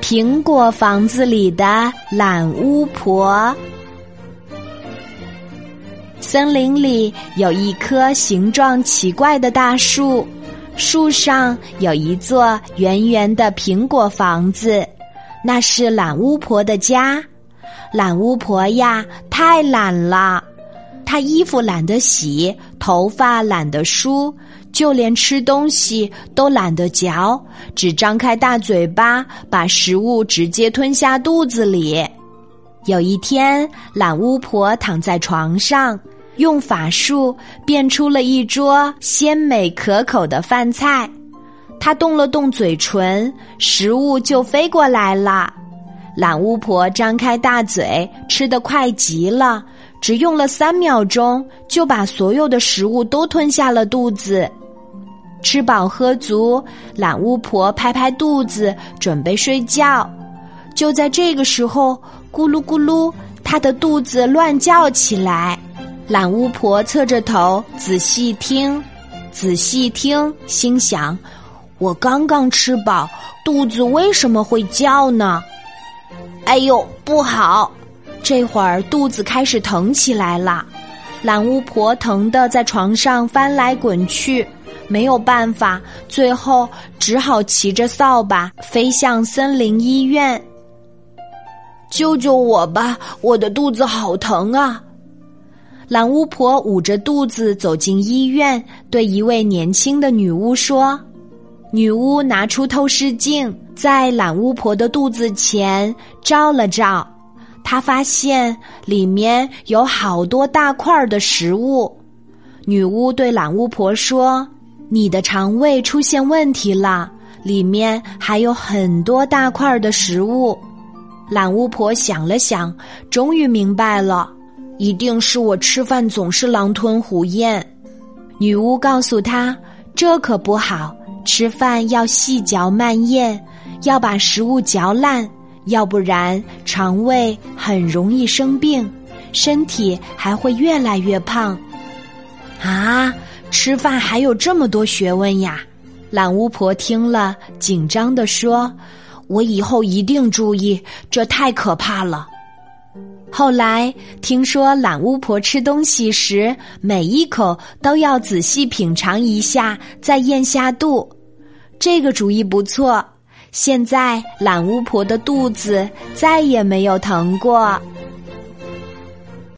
苹果房子里的懒巫婆。森林里有一棵形状奇怪的大树，树上有一座圆圆的苹果房子，那是懒巫婆的家。懒巫婆呀，太懒了，她衣服懒得洗，头发懒得梳。就连吃东西都懒得嚼，只张开大嘴巴，把食物直接吞下肚子里。有一天，懒巫婆躺在床上，用法术变出了一桌鲜美可口的饭菜。她动了动嘴唇，食物就飞过来了。懒巫婆张开大嘴，吃得快极了，只用了三秒钟，就把所有的食物都吞下了肚子。吃饱喝足，懒巫婆拍拍肚子，准备睡觉。就在这个时候，咕噜咕噜，她的肚子乱叫起来。懒巫婆侧着头仔细听，仔细听，心想：我刚刚吃饱，肚子为什么会叫呢？哎呦，不好！这会儿肚子开始疼起来了。懒巫婆疼得在床上翻来滚去。没有办法，最后只好骑着扫把飞向森林医院。救救我吧！我的肚子好疼啊！懒巫婆捂着肚子走进医院，对一位年轻的女巫说：“女巫拿出透视镜，在懒巫婆的肚子前照了照，她发现里面有好多大块的食物。”女巫对懒巫婆说。你的肠胃出现问题了，里面还有很多大块的食物。懒巫婆想了想，终于明白了，一定是我吃饭总是狼吞虎咽。女巫告诉她，这可不好，吃饭要细嚼慢咽，要把食物嚼烂，要不然肠胃很容易生病，身体还会越来越胖。啊！吃饭还有这么多学问呀！懒巫婆听了，紧张地说：“我以后一定注意，这太可怕了。”后来听说懒巫婆吃东西时，每一口都要仔细品尝一下，再咽下肚。这个主意不错，现在懒巫婆的肚子再也没有疼过。